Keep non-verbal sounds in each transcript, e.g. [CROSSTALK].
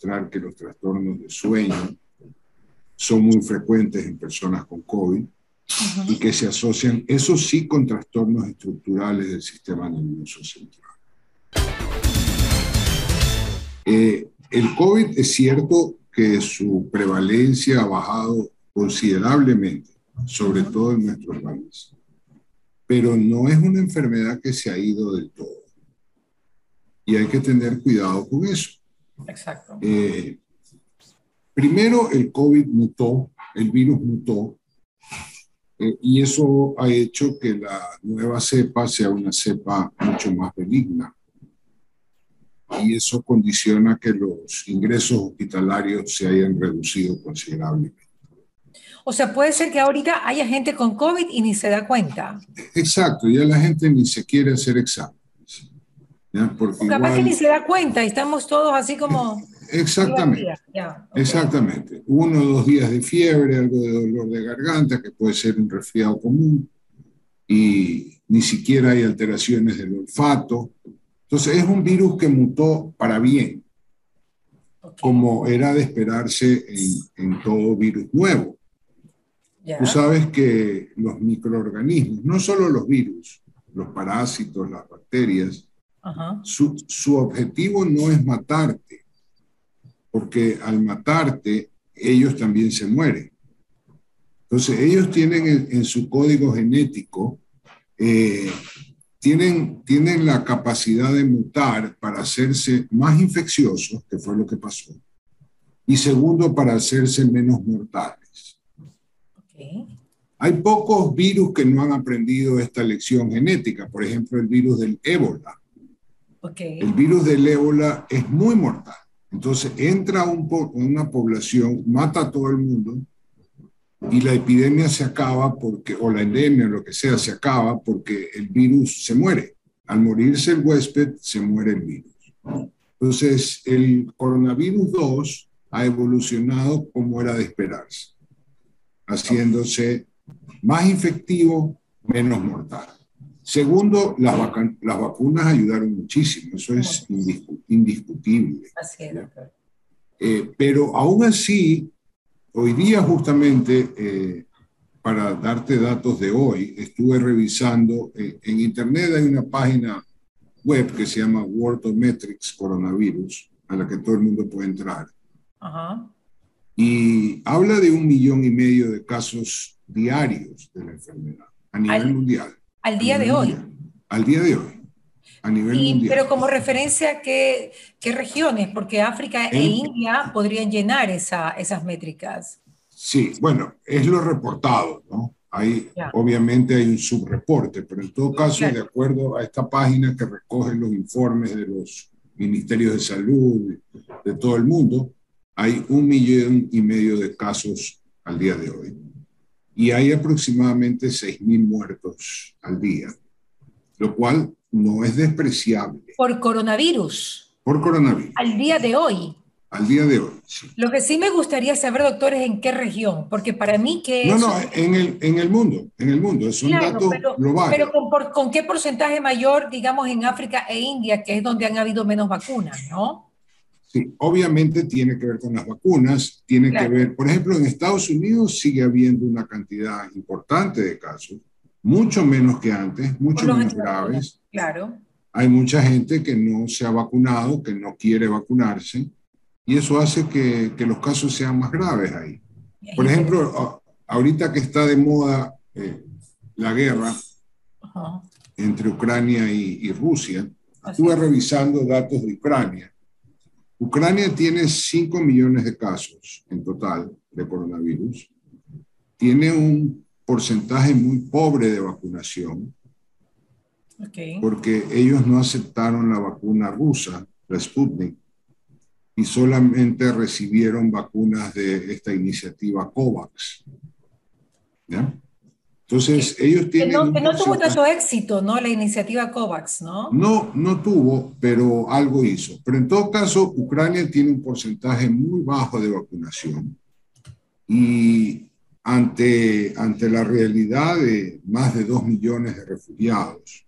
demostrar que los trastornos de sueño son muy frecuentes en personas con COVID y que se asocian, eso sí, con trastornos estructurales del sistema nervioso central. Eh, el COVID es cierto que su prevalencia ha bajado considerablemente, sobre todo en nuestro país, pero no es una enfermedad que se ha ido del todo. Y hay que tener cuidado con eso. Exacto. Eh, primero, el COVID mutó, el virus mutó, eh, y eso ha hecho que la nueva cepa sea una cepa mucho más benigna. Y eso condiciona que los ingresos hospitalarios se hayan reducido considerablemente. O sea, puede ser que ahorita haya gente con COVID y ni se da cuenta. Exacto, ya la gente ni se quiere hacer exámenes. Porque capaz que ni se da cuenta y estamos todos así como... Exactamente. Exactamente. Uno o dos días de fiebre, algo de dolor de garganta, que puede ser un resfriado común, y ni siquiera hay alteraciones del olfato. Entonces es un virus que mutó para bien, como era de esperarse en, en todo virus nuevo. Tú sabes que los microorganismos, no solo los virus, los parásitos, las bacterias, su, su, objetivo no es matarte, porque al matarte ellos también se mueren. Entonces ellos tienen en, su código genético, eh, tienen, tienen la capacidad de mutar para hacerse más infecciosos, que fue lo que pasó, y segundo, para hacerse menos mortales. Hay pocos virus que no han aprendido esta lección genética, por ejemplo, el virus del ébola. El virus del ébola es muy mortal. Entonces entra un una población, mata a todo el mundo y la epidemia se acaba porque, o la endemia, lo que sea, se acaba porque el virus se muere. Al morirse el huésped, se muere el virus. Entonces, el coronavirus 2 ha evolucionado como era de esperarse, haciéndose más infectivo, menos mortal. Segundo, las, las vacunas ayudaron muchísimo, eso es indiscutible. Así es, eh, pero aún así, hoy día justamente, eh, para darte datos de hoy, estuve revisando, eh, en Internet hay una página web que se llama Worldometrics Coronavirus, a la que todo el mundo puede entrar. Y habla de un millón y medio de casos diarios de la enfermedad a nivel mundial. Al día de hoy. Al día de hoy. A nivel mundial. Pero como referencia, ¿qué, ¿qué, regiones? Porque África e India podrían llenar esa, esas métricas. Sí, bueno, es lo reportado, ¿no? Hay, obviamente hay un subreporte, pero en todo caso, de acuerdo a esta página que recoge los informes de los ministerios de salud de todo el mundo, hay un millón y medio de casos al día de hoy y hay aproximadamente 6.000 muertos al día, lo cual no es despreciable. Por coronavirus. Por coronavirus. Al día de hoy. Al día de hoy, sí. Lo que sí me gustaría saber, doctor, es en qué región, porque para mí que... No, no, en el, en el mundo, en el mundo, es un dato global. Pero con, con qué porcentaje mayor, digamos, en África e India, que es donde han habido menos vacunas, ¿no? Sí, obviamente tiene que ver con las vacunas, tiene que ver, por ejemplo, en Estados Unidos sigue habiendo una cantidad importante de casos, mucho menos que antes, mucho menos graves. Claro. Hay mucha gente que no se ha vacunado, que no quiere vacunarse, y eso hace que, que los casos sean más graves ahí. Por ejemplo, ahorita que está de moda eh, la guerra entre Ucrania y, y Rusia, estuve revisando datos de Ucrania Ucrania tiene 5 millones de casos en total de coronavirus. Tiene un porcentaje muy pobre de vacunación. Porque ellos no aceptaron la vacuna rusa, la Sputnik, y solamente recibieron vacunas de esta iniciativa COVAX. ¿Ya? Entonces, ellos tienen... Que no, tuvo tanto éxito, ¿no? La iniciativa COVAX, ¿no? No, no tuvo, pero algo hizo. Pero en todo caso, Ucrania tiene un porcentaje muy bajo de vacunación. Y ante, ante la realidad de más de dos millones de refugiados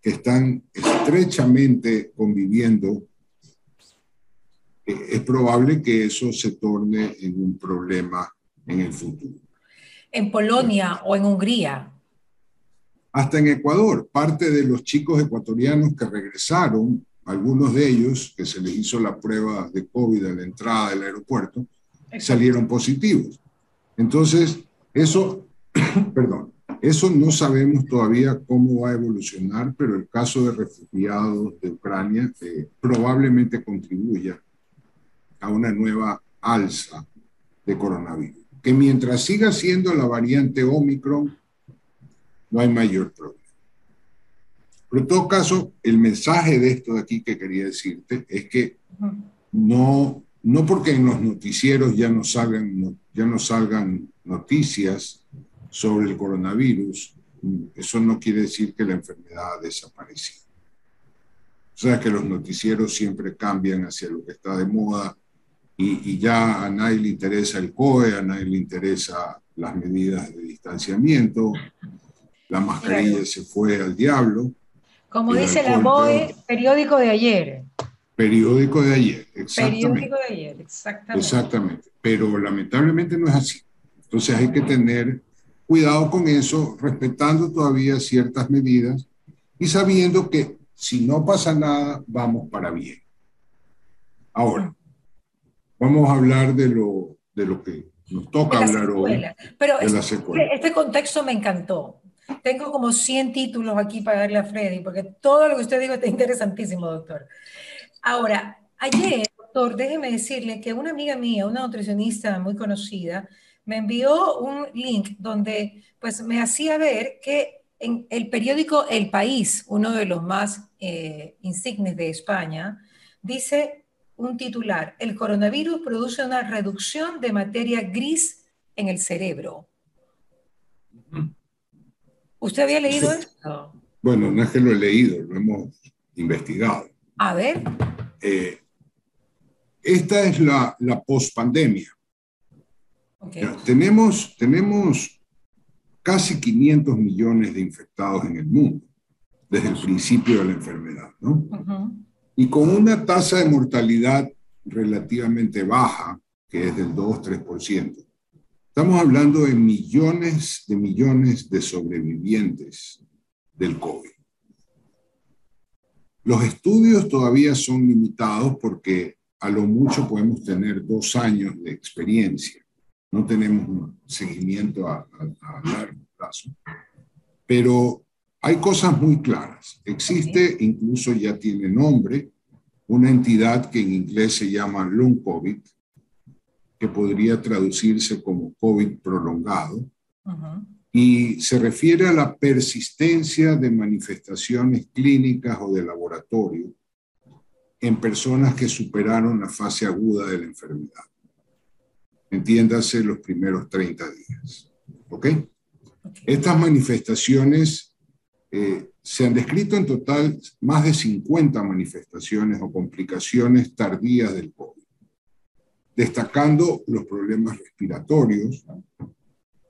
que están estrechamente conviviendo es probable que eso se torne en un problema en el futuro. ¿En Polonia o en Hungría? Hasta en Ecuador, parte de los chicos ecuatorianos que regresaron, algunos de ellos que se les hizo la prueba de COVID a la entrada del aeropuerto, salieron positivos. Entonces, eso, [CLEARS THROAT] perdón, eso no sabemos todavía cómo va a evolucionar, pero el caso de refugiados de Ucrania eh, probablemente contribuya a una nueva alza de coronavirus. Que mientras siga siendo la variante Omicron, no hay mayor problema. Pero en todo caso, el mensaje de esto de aquí que quería decirte es que no, no porque en los noticieros ya no salgan, ya no salgan noticias sobre el coronavirus, eso no quiere decir que la enfermedad ha desaparecido. O sea que los noticieros siempre cambian hacia lo que está de moda y, ya a nadie le interesa el COE, a nadie le interesa las medidas de distanciamiento, la mascarilla se fue al diablo. Como dice la BOE, periódico de ayer. Periódico de ayer, exactamente. Periódico de ayer, exactamente. Exactamente, pero lamentablemente no es así. Entonces hay que tener cuidado con eso, respetando todavía ciertas medidas y sabiendo que si no pasa nada, vamos para bien. Ahora, vamos a hablar de lo, de lo que nos toca hablar hoy. Pero este, este contexto me encantó. Tengo como 100 títulos aquí para darle a Freddy, porque todo lo que usted dijo está interesantísimo, doctor. Ahora, ayer, doctor, déjeme decirle que una amiga mía, una nutricionista muy conocida, me envió un link donde pues me hacía ver que en el periódico El País, uno de los más eh, insignes de España, dice un titular, el coronavirus produce una reducción de materia gris en el cerebro. ¿Usted había leído esto? Bueno, no es que lo he leído, lo hemos investigado. A ver. Eh, esta es la, la pospandemia. Tenemos, tenemos casi 500 millones de infectados en el mundo desde el principio de la enfermedad, ¿no? Y con una tasa de mortalidad relativamente baja, que es del 2-3%. Estamos hablando de millones de millones de sobrevivientes del COVID. Los estudios todavía son limitados porque a lo mucho podemos tener dos años de experiencia no tenemos un seguimiento a, largo plazo. Pero hay cosas muy claras. Existe, incluso ya tiene nombre, una entidad que en inglés se llama long COVID, que podría traducirse como COVID prolongado, y se refiere a la persistencia de manifestaciones clínicas o de laboratorio en personas que superaron la fase aguda de la enfermedad entiéndase los primeros 30 días. ¿Ok? Estas manifestaciones eh, se han descrito en total más de 50 manifestaciones o complicaciones tardías del COVID, destacando los problemas respiratorios.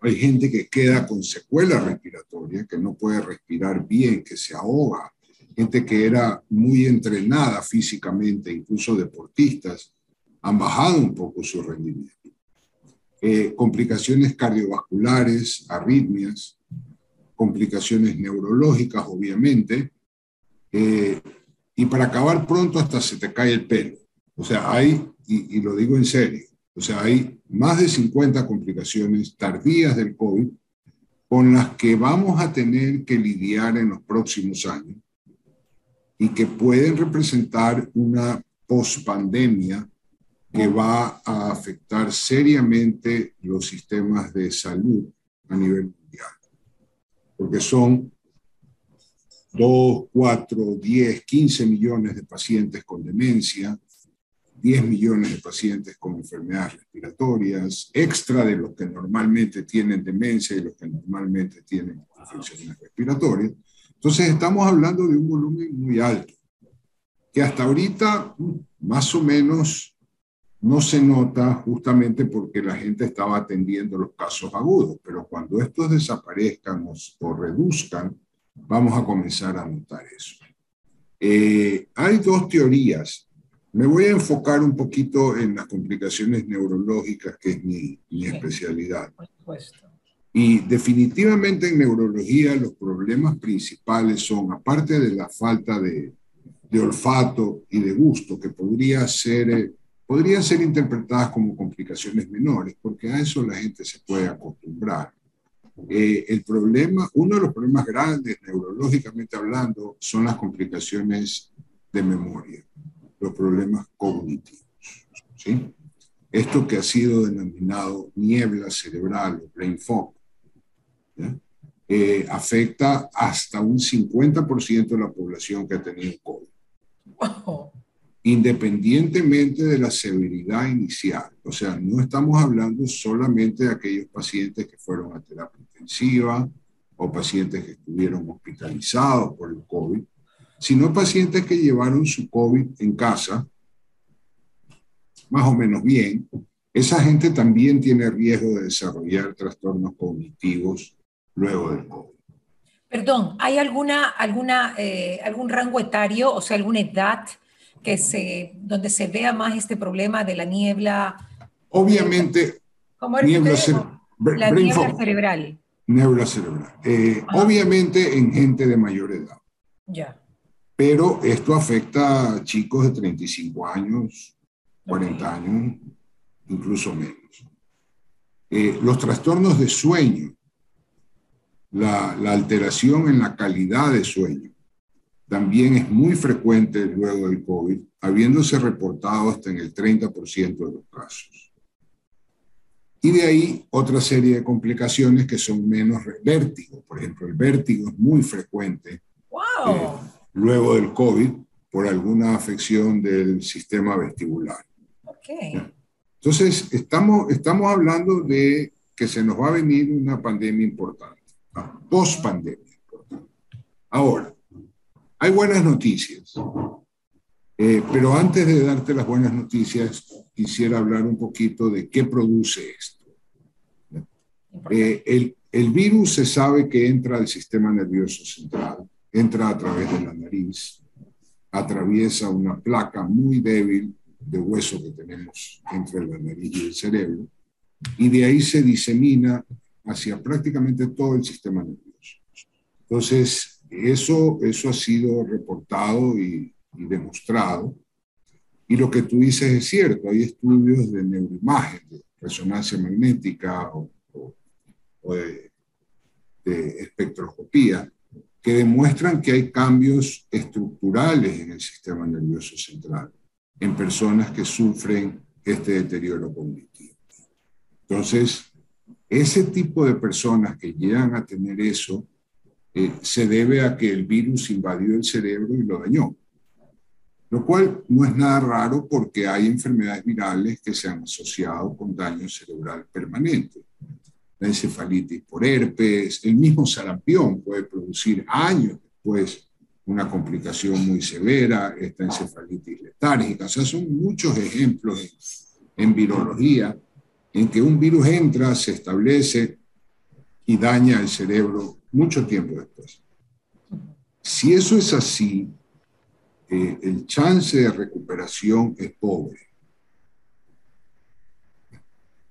Hay gente que queda con secuela respiratoria, que no puede respirar bien, que se ahoga, gente que era muy entrenada físicamente, incluso deportistas, han bajado un poco su rendimiento. Eh, complicaciones cardiovasculares, arritmias, complicaciones neurológicas, obviamente, eh, y para acabar pronto hasta se te cae el pelo. O sea, hay, y, y, lo digo en serio, o sea, hay más de 50 complicaciones tardías del COVID con las que vamos a tener que lidiar en los próximos años y que pueden representar una pospandemia que va a afectar seriamente los sistemas de salud a nivel mundial. Porque son 2, 4, 10, 15 millones de pacientes con demencia, 10 millones de pacientes con enfermedades respiratorias, extra de los que normalmente tienen demencia y los que normalmente tienen infecciones respiratorias. Entonces estamos hablando de un volumen muy alto, que hasta ahorita más o menos no se nota justamente porque la gente estaba atendiendo los casos agudos, pero cuando estos desaparezcan o, reduzcan, vamos a comenzar a notar eso. Eh, hay dos teorías Me voy a enfocar un poquito en las complicaciones neurológicas, que es mi, mi especialidad. Por supuesto. Y definitivamente en neurología los problemas principales son, aparte de la falta de, de olfato y de gusto, que podría ser, eh, podrían ser interpretadas como complicaciones menores, porque a eso la gente se puede acostumbrar. Eh, el problema, uno de los problemas grandes neurológicamente hablando son las complicaciones de memoria, los problemas cognitivos. ¿sí? Esto que ha sido denominado niebla cerebral o brain fog, eh, afecta hasta un 50% de la población que ha tenido COVID. Independientemente de la severidad inicial. O sea, no estamos hablando solamente de aquellos pacientes que fueron a terapia intensiva o pacientes que estuvieron hospitalizados por el COVID, sino pacientes que llevaron su COVID en casa, más o menos bien. Esa gente también tiene riesgo de desarrollar trastornos cognitivos luego del COVID. Perdón, ¿hay alguna, alguna, eh, algún rango etario, o sea, alguna edad que se, donde se vea más este problema de la niebla? Obviamente, ¿Cómo niebla la niebla cerebral. Niebla cerebral. Eh, obviamente en gente de mayor edad. Ya. Pero esto afecta a chicos de 35 años, 40 años, incluso menos. Eh, los trastornos de sueño la, alteración en la calidad de sueño también es muy frecuente luego del COVID, habiéndose reportado hasta en el 30% de los casos. Y de ahí otra serie de complicaciones que son menos vértigo. Por ejemplo, el vértigo es muy frecuente eh, luego del COVID por alguna afección del sistema vestibular. Entonces, estamos, estamos hablando de que se nos va a venir una pandemia importante post pandemia. Ahora, hay buenas noticias, eh, pero antes de darte las buenas noticias, quisiera hablar un poquito de qué produce esto. Eh, el, el virus se sabe que entra al sistema nervioso central, entra a través de la nariz, atraviesa una placa muy débil de hueso que tenemos entre la nariz y el cerebro, y de ahí se disemina hacia prácticamente todo el sistema nervioso. Entonces, eso, eso ha sido reportado y, demostrado. Y lo que tú dices es cierto, hay estudios de neuroimagen, de resonancia magnética o, de, de espectroscopía que demuestran que hay cambios estructurales en el sistema nervioso central en personas que sufren este deterioro cognitivo. Entonces, ese tipo de personas que llegan a tener eso eh, se debe a que el virus invadió el cerebro y lo dañó. Lo cual no es nada raro porque hay enfermedades virales que se han asociado con daño cerebral permanente. La encefalitis por herpes, el mismo sarampión puede producir años después una complicación muy severa, esta encefalitis letárgica. O sea, son muchos ejemplos en, en virología en que un virus entra, se establece y daña el cerebro mucho tiempo después. Si eso es así, eh, el chance de recuperación es pobre.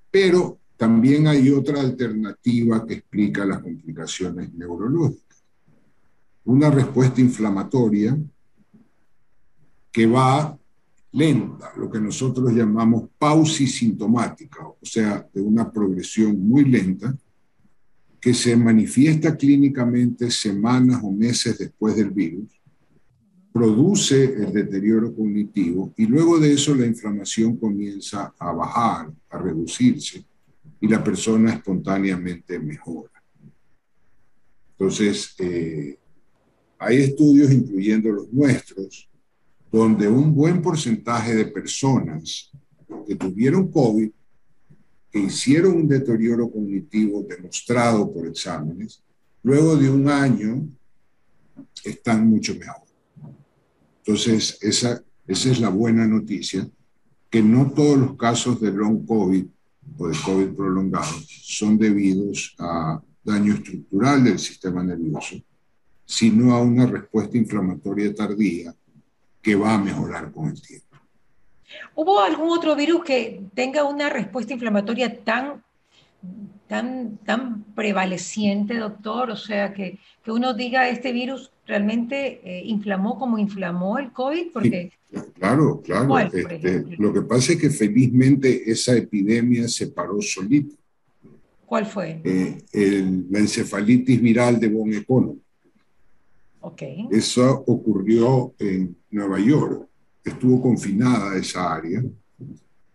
Pero también hay otra alternativa que explica las complicaciones neurológicas. Una respuesta inflamatoria que va lenta, lo que nosotros llamamos pausisintomática, o sea, de una progresión muy lenta, que se manifiesta clínicamente semanas o meses después del virus, produce el deterioro cognitivo y luego de eso la inflamación comienza a bajar, a reducirse y la persona espontáneamente mejora. Entonces, eh, hay estudios, incluyendo los nuestros, donde un buen porcentaje de personas que tuvieron COVID, que hicieron un deterioro cognitivo demostrado por exámenes, luego de un año están mucho mejor. Entonces, esa, esa es la buena noticia, que no todos los casos de long COVID o de COVID prolongado son debidos a daño estructural del sistema nervioso, sino a una respuesta inflamatoria tardía que va a mejorar con el tiempo. ¿Hubo algún otro virus que tenga una respuesta inflamatoria tan, tan, tan prevaleciente, doctor? O sea, que, que uno diga, este virus realmente eh, inflamó como inflamó el COVID, porque... claro, claro. Este, lo que pasa es que felizmente esa epidemia se paró solita. ¿Cuál fue? Eh, la encefalitis viral de Von Econo. Ok. Eso ocurrió en Nueva York. Estuvo confinada esa área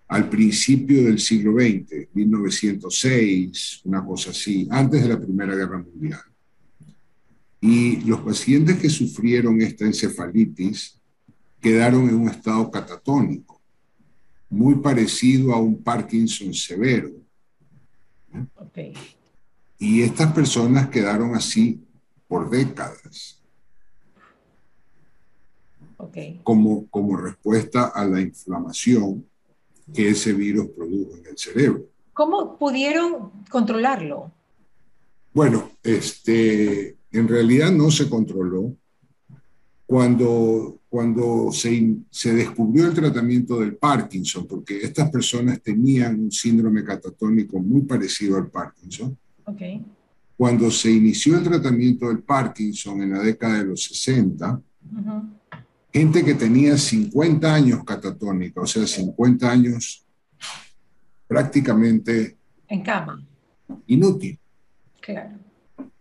al principio del siglo XX, 1906, una cosa así, antes de la Primera Guerra Mundial. Y los pacientes que sufrieron esta encefalitis quedaron en un estado catatónico, muy parecido a un Parkinson severo y estas personas quedaron así por décadas. Como, como respuesta a la inflamación que ese virus produjo en el cerebro. ¿Cómo pudieron controlarlo? Bueno, este, en realidad no se controló. Cuando cuando se, se, descubrió el tratamiento del Parkinson, porque estas personas tenían un síndrome catatónico muy parecido al Parkinson. Okay. Cuando se inició el tratamiento del Parkinson en la década de los 60, gente que tenía 50 años catatónica, o sea, 50 años prácticamente... En cama. Inútil. Claro.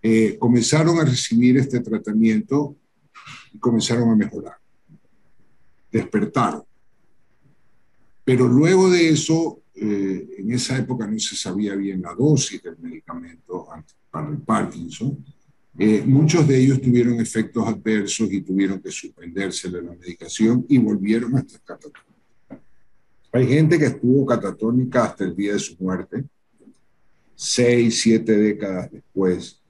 Eh, comenzaron a recibir este tratamiento y comenzaron a mejorar despertaron. Pero luego de eso, eh, en esa época no se sabía bien la dosis del medicamento para el Parkinson. Eh, muchos de ellos tuvieron efectos adversos y tuvieron que suspenderse de la medicación y volvieron a estar catatónicos. Hay gente que estuvo catatónica hasta el día de su muerte, seis, siete décadas después,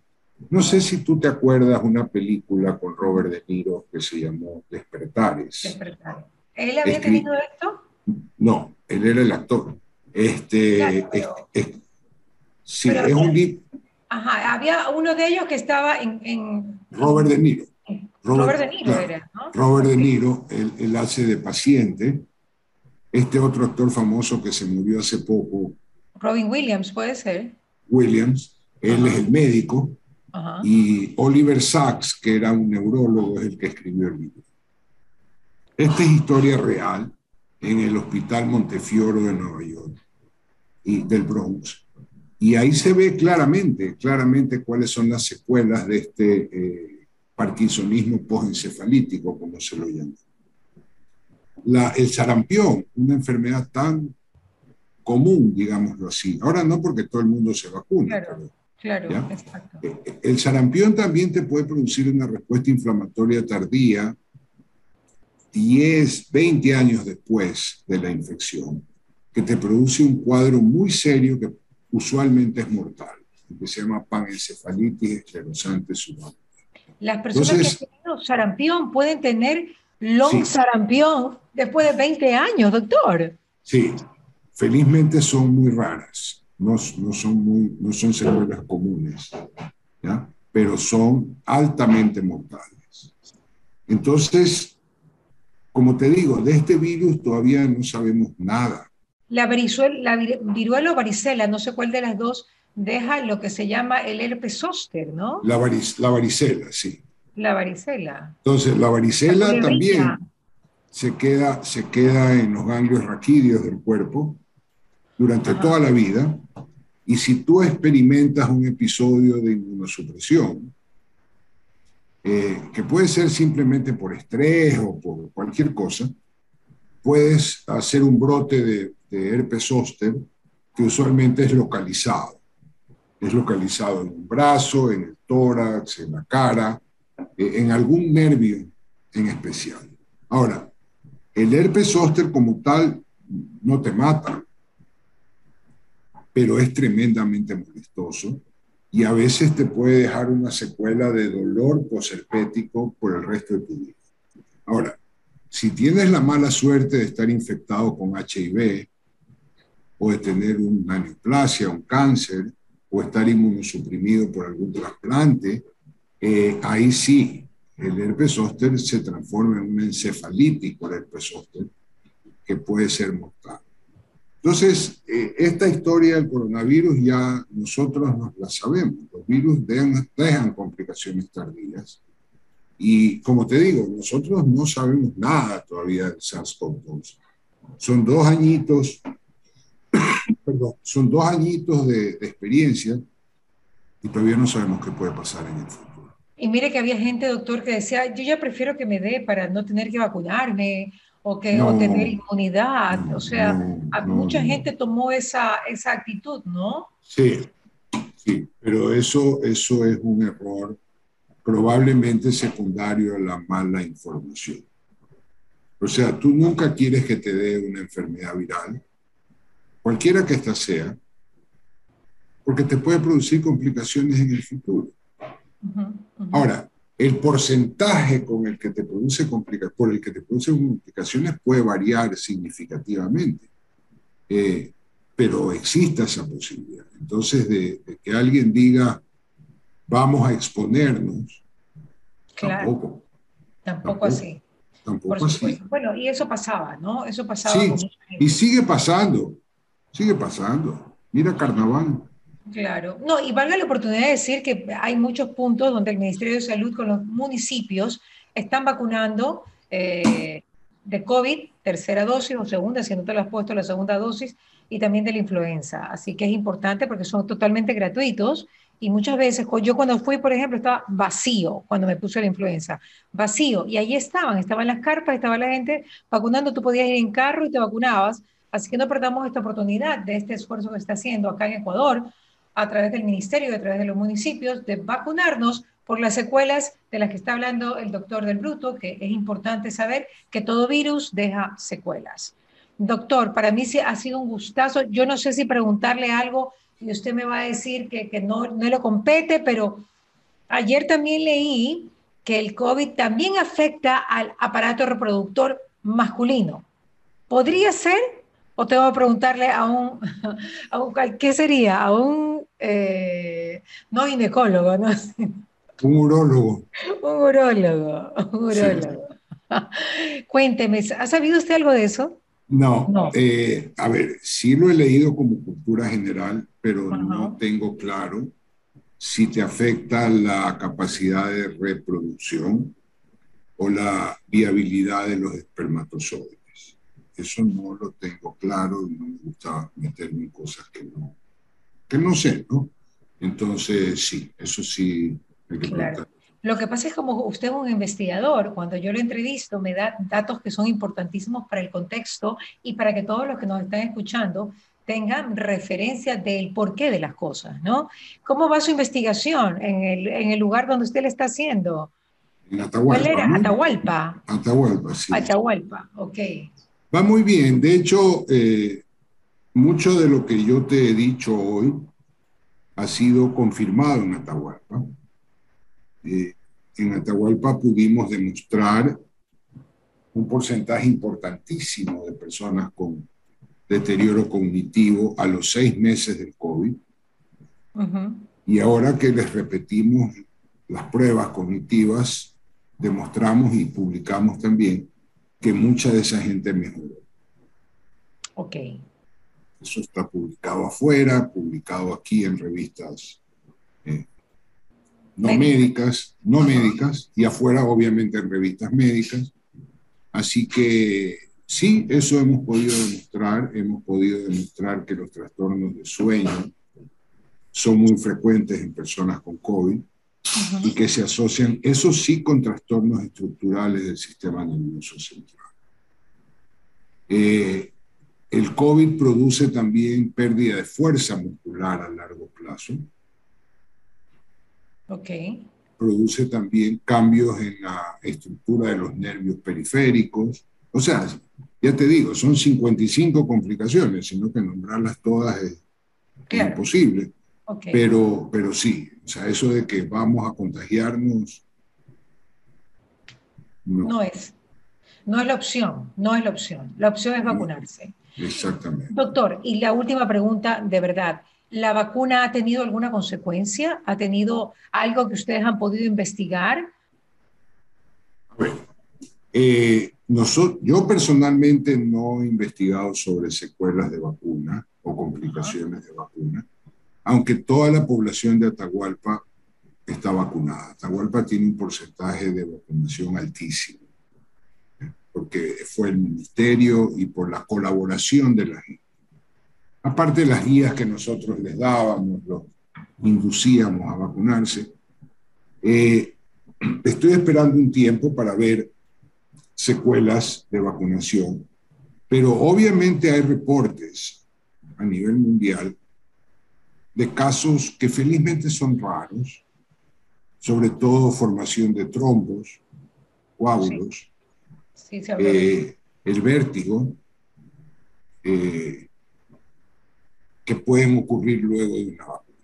no sé si tú te acuerdas una película con Robert De Niro que se llamó Despertares. Despertares. ¿Él había tenido esto? No, él era el actor. Este, sí, es un Ajá, había uno de ellos que estaba en... Robert De Niro. Robert, De Niro era, ¿no? Robert De Niro, él, hace de paciente. Este otro actor famoso que se murió hace poco. Robin Williams, puede ser. Williams, él es el médico y Oliver Sacks, que era un neurólogo, es el que escribió el libro. Esta es historia real en el Hospital Montefiore de Nueva York y del Bronx. Y ahí se ve claramente, claramente cuáles son las secuelas de este eh, parkinsonismo postencefalítico, como se lo llama. La, el sarampión, una enfermedad tan común, digámoslo así. Ahora no porque todo el mundo se vacuna, pero Claro, exacto. Eh, eh, el sarampión también te puede producir una respuesta inflamatoria tardía 10, 20 años después de la infección, que te produce un cuadro muy serio que usualmente es mortal, que se llama panencefalitis esclerosante subacute. Las personas que han tenido sarampión pueden tener long sarampión después de 20 años, doctor. Sí, felizmente son muy raras no, son, muy, no son secuelas comunes, ¿ya? pero son altamente mortales. Entonces, como te digo, de este virus todavía no sabemos nada. La, la viruela o varicela, no sé cuál de las dos, deja lo que se llama el herpes zóster, ¿no? La, la varicela, sí. La varicela. Entonces, la varicela también se queda, se queda en los ganglios raquídeos del cuerpo durante toda la vida. Y si tú experimentas un episodio de inmunosupresión, eh, que puede ser simplemente por estrés o por cualquier cosa, puedes hacer un brote de, herpes zóster que usualmente es localizado. Es localizado en un brazo, en el tórax, en la cara, eh, en algún nervio en especial. Ahora, el herpes zóster como tal no te mata, pero es tremendamente molestoso y a veces te puede dejar una secuela de dolor posherpético por el resto de tu vida. Ahora, si tienes la mala suerte de estar infectado con HIV o de tener una neoplasia, un cáncer, o estar inmunosuprimido por algún trasplante, eh, ahí sí, el herpes zóster se transforma en una encefalitis por herpes zóster que puede ser mortal. Entonces, eh, esta historia del coronavirus ya nosotros nos la sabemos. Los virus dejan, dejan complicaciones tardías. Y como te digo, nosotros no sabemos nada todavía del SARS-CoV-2. Son dos añitos, [COUGHS] perdón, son dos añitos de, de experiencia y todavía no sabemos qué puede pasar en el futuro. Y mire que había gente, doctor, que decía, yo ya prefiero que me dé para no tener que vacunarme o, que, o tener inmunidad. o sea, mucha gente tomó esa, esa actitud, ¿no? Sí, sí, pero eso, eso es un error probablemente secundario a la mala información. O sea, tú nunca quieres que te dé una enfermedad viral, cualquiera que ésta sea, porque te puede producir complicaciones en el futuro. Ahora, el porcentaje con el que te produce por el que te produce complicaciones puede variar significativamente, eh, pero existe esa posibilidad. Entonces, de, que alguien diga, vamos a exponernos, tampoco. Tampoco, así. Tampoco así. Bueno, y eso pasaba, ¿no? Eso pasaba. Sí, y sigue pasando, sigue pasando. Mira Carnaval. Claro, no, y valga la oportunidad de decir que hay muchos puntos donde el Ministerio de Salud con los municipios están vacunando eh, de COVID, tercera dosis o segunda, si no te lo has puesto la segunda dosis, y también de la influenza. Así que es importante porque son totalmente gratuitos y muchas veces, yo cuando fui, por ejemplo, estaba vacío cuando me puse la influenza, vacío, y ahí estaban, estaban las carpas, estaba la gente vacunando, tú podías ir en carro y te vacunabas, así que no perdamos esta oportunidad de este esfuerzo que está haciendo acá en Ecuador a través del ministerio y a través de los municipios de vacunarnos por las secuelas de las que está hablando el doctor del Bruto, que es importante saber que todo virus deja secuelas. Doctor, para mí ha sido un gustazo. Yo no sé si preguntarle algo y usted me va a decir que, que no, no le compete, pero ayer también leí que el COVID también afecta al aparato reproductor masculino. ¿Podría ser? ¿O tengo que preguntarle a un, [LAUGHS] a un ¿qué sería? A un, eh, no ginecólogo, ¿no? Un urólogo. [LAUGHS] Un urólogo, un urólogo. [LAUGHS] Cuénteme, ¿ha sabido usted algo de eso? No, no. Eh, a ver, sí lo he leído como cultura general, pero no tengo claro si te afecta la capacidad de reproducción o la viabilidad de los espermatozoides. Eso no lo tengo claro y no me gusta meterme en cosas que no, que no sé, ¿no? Entonces, sí, eso sí hay que claro. Lo que pasa es como usted es un investigador, cuando yo lo entrevisto me da datos que son importantísimos para el contexto y para que todos los que nos están escuchando tengan referencia del porqué de las cosas, ¿no? ¿Cómo va su investigación en el, en el lugar donde usted le está haciendo? En Atahualpa. ¿Cuál era? Atahualpa. Atahualpa, sí. Atahualpa, ok. Va muy bien. De hecho, eh, mucho de lo que yo te he dicho hoy ha sido confirmado en Atahualpa. Eh, en Atahualpa pudimos demostrar un porcentaje importantísimo de personas con deterioro cognitivo a los seis meses del COVID. Y ahora que les repetimos las pruebas cognitivas, demostramos y publicamos también que mucha de esa gente mejoró. Ok. Eso está publicado afuera, publicado aquí en revistas eh, no médicas, no médicas, y afuera obviamente en revistas médicas. Así que sí, eso hemos podido demostrar, hemos podido demostrar que los trastornos de sueño son muy frecuentes en personas con COVID y que se asocian, eso sí, con trastornos estructurales del sistema nervioso central. Eh, el COVID produce también pérdida de fuerza muscular a largo plazo. Ok. Produce también cambios en la estructura de los nervios periféricos. O sea, ya te digo, son 55 complicaciones, sino que nombrarlas todas es, imposible. Pero, pero sí, o sea, eso de que vamos a contagiarnos. No. es. No es la opción, no es la opción. La opción es vacunarse. exactamente. Doctor, y la última pregunta, de verdad. ¿La vacuna ha tenido alguna consecuencia? ¿Ha tenido algo que ustedes han podido investigar? Eh, yo personalmente no he investigado sobre secuelas de vacuna o complicaciones de vacuna, aunque toda la población de Atahualpa está vacunada. Atahualpa tiene un porcentaje de vacunación altísimo, porque fue el ministerio y por la colaboración de la gente. Aparte de las guías que nosotros les dábamos, los inducíamos a vacunarse, eh, estoy esperando un tiempo para ver secuelas de vacunación, pero obviamente hay reportes a nivel mundial de casos que felizmente son raros, sobre todo formación de trombos, coágulos, eh, el vértigo, eh, que pueden ocurrir luego de una vacuna.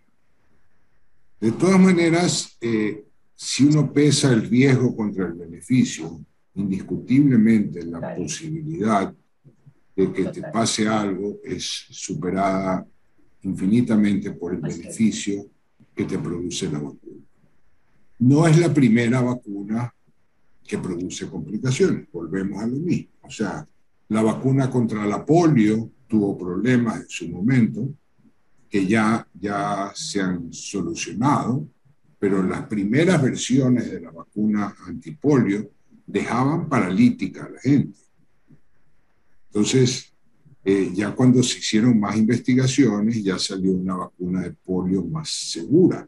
De todas maneras, eh, si uno pesa el riesgo contra el beneficio, indiscutiblemente la posibilidad de que te pase algo es superada infinitamente por el beneficio que te produce la vacuna. No es la primera vacuna que produce complicaciones, volvemos a lo mismo. O sea, la vacuna contra la polio tuvo problemas en su momento, que ya, ya se han solucionado, pero las primeras versiones de la vacuna antipolio dejaban paralítica a la gente. Entonces, eh, ya cuando se hicieron más investigaciones, ya salió una vacuna de polio más segura.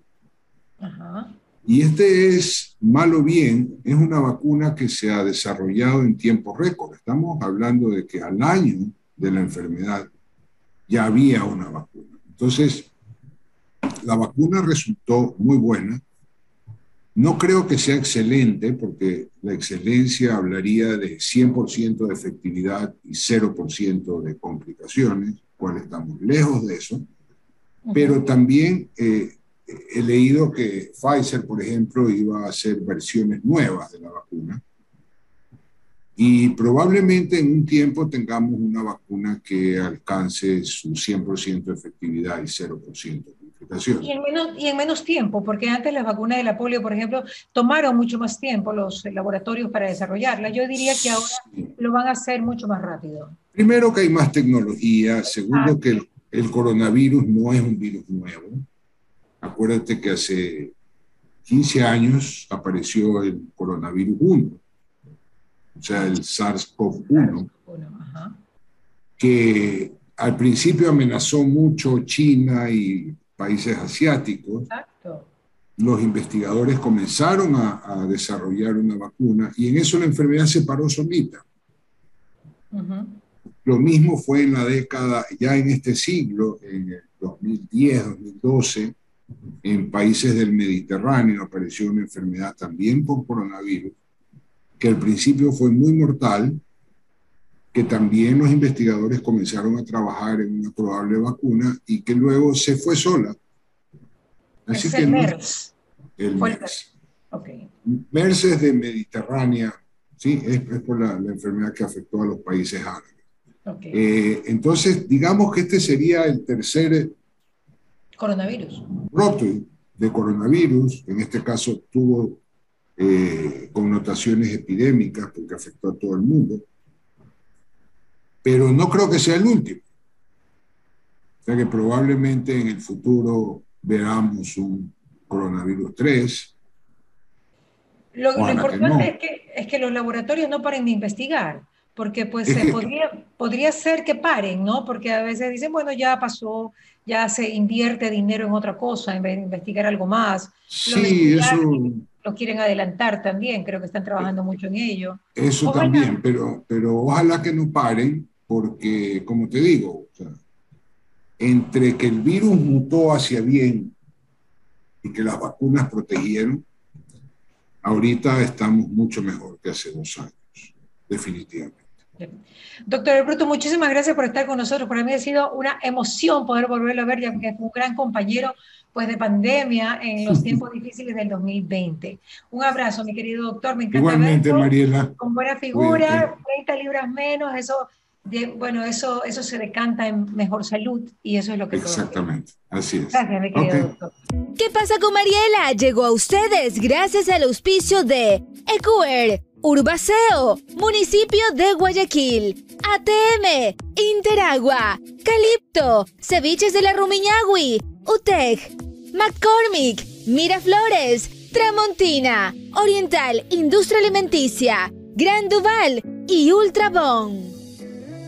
Y este es, malo bien, es una vacuna que se ha desarrollado en tiempo récord. Estamos hablando de que al año de la enfermedad ya había una vacuna. Entonces, la vacuna resultó muy buena no creo que sea excelente, porque la excelencia hablaría de 100% de efectividad y 0% de complicaciones, cual estamos lejos de eso. Pero también eh, he leído que Pfizer, por ejemplo, iba a hacer versiones nuevas de la vacuna. Y probablemente en un tiempo tengamos una vacuna que alcance su 100% de efectividad y 0% y en, menos, y en menos tiempo, porque antes las vacunas de la polio, por ejemplo, tomaron mucho más tiempo los laboratorios para desarrollarla. Yo diría que ahora lo van a hacer mucho más rápido. Primero que hay más tecnología, segundo que el, el, coronavirus no es un virus nuevo. Acuérdate que hace 15 años apareció el coronavirus 1, o sea, el SARS-CoV-1, que al principio amenazó mucho China y países asiáticos, los investigadores comenzaron a, desarrollar una vacuna y en eso la enfermedad se paró solita. Lo mismo fue en la década, ya en este siglo, en el 2010, 2012, en países del Mediterráneo apareció una enfermedad también por coronavirus, que al principio fue muy mortal, que también los investigadores comenzaron a trabajar en una probable vacuna y que luego se fue sola. Así es que el MERS. El MERS. Okay. MERS es de Mediterránea, ¿sí? es, por la, enfermedad que afectó a los países árabes. Okay. Eh, entonces, digamos que este sería el tercer coronavirus. Brote de coronavirus, en este caso tuvo eh, connotaciones epidémicas porque afectó a todo el mundo pero no creo que sea el último. O sea que probablemente en el futuro veamos un coronavirus 3. Lo, importante es, que, es que los laboratorios no paren de investigar, porque pues se podría, podría ser que paren, ¿no? Porque a veces dicen, bueno, ya pasó, ya se invierte dinero en otra cosa, en vez de investigar algo más. Sí, eso lo quieren adelantar también, creo que están trabajando mucho en ello. Eso también, pero, pero ojalá que no paren, porque, como te digo, entre que el virus mutó hacia bien y que las vacunas protegieron, ahorita estamos mucho mejor que hace dos años, definitivamente. Doctor Bruto, muchísimas gracias por estar con nosotros. Para mí ha sido una emoción poder volverlo a ver, ya que es un gran compañero pues, de pandemia en los tiempos difíciles del 2020. Un abrazo, mi querido doctor. Me encanta Igualmente, Mariela. Con buena figura, 30 libras menos, eso bueno, eso, eso se decanta en mejor salud y eso es lo que Exactamente, así es. Gracias, mi querido doctor. ¿Qué pasa con Mariela? Llegó a ustedes gracias al auspicio de EQR Urbaceo, municipio de Guayaquil. ATM, Interagua, Calipto, Ceviches de la Rumiñahui, UTEC, McCormick, Miraflores, Tramontina, Oriental Industria Alimenticia, Gran Duval y Ultrabón.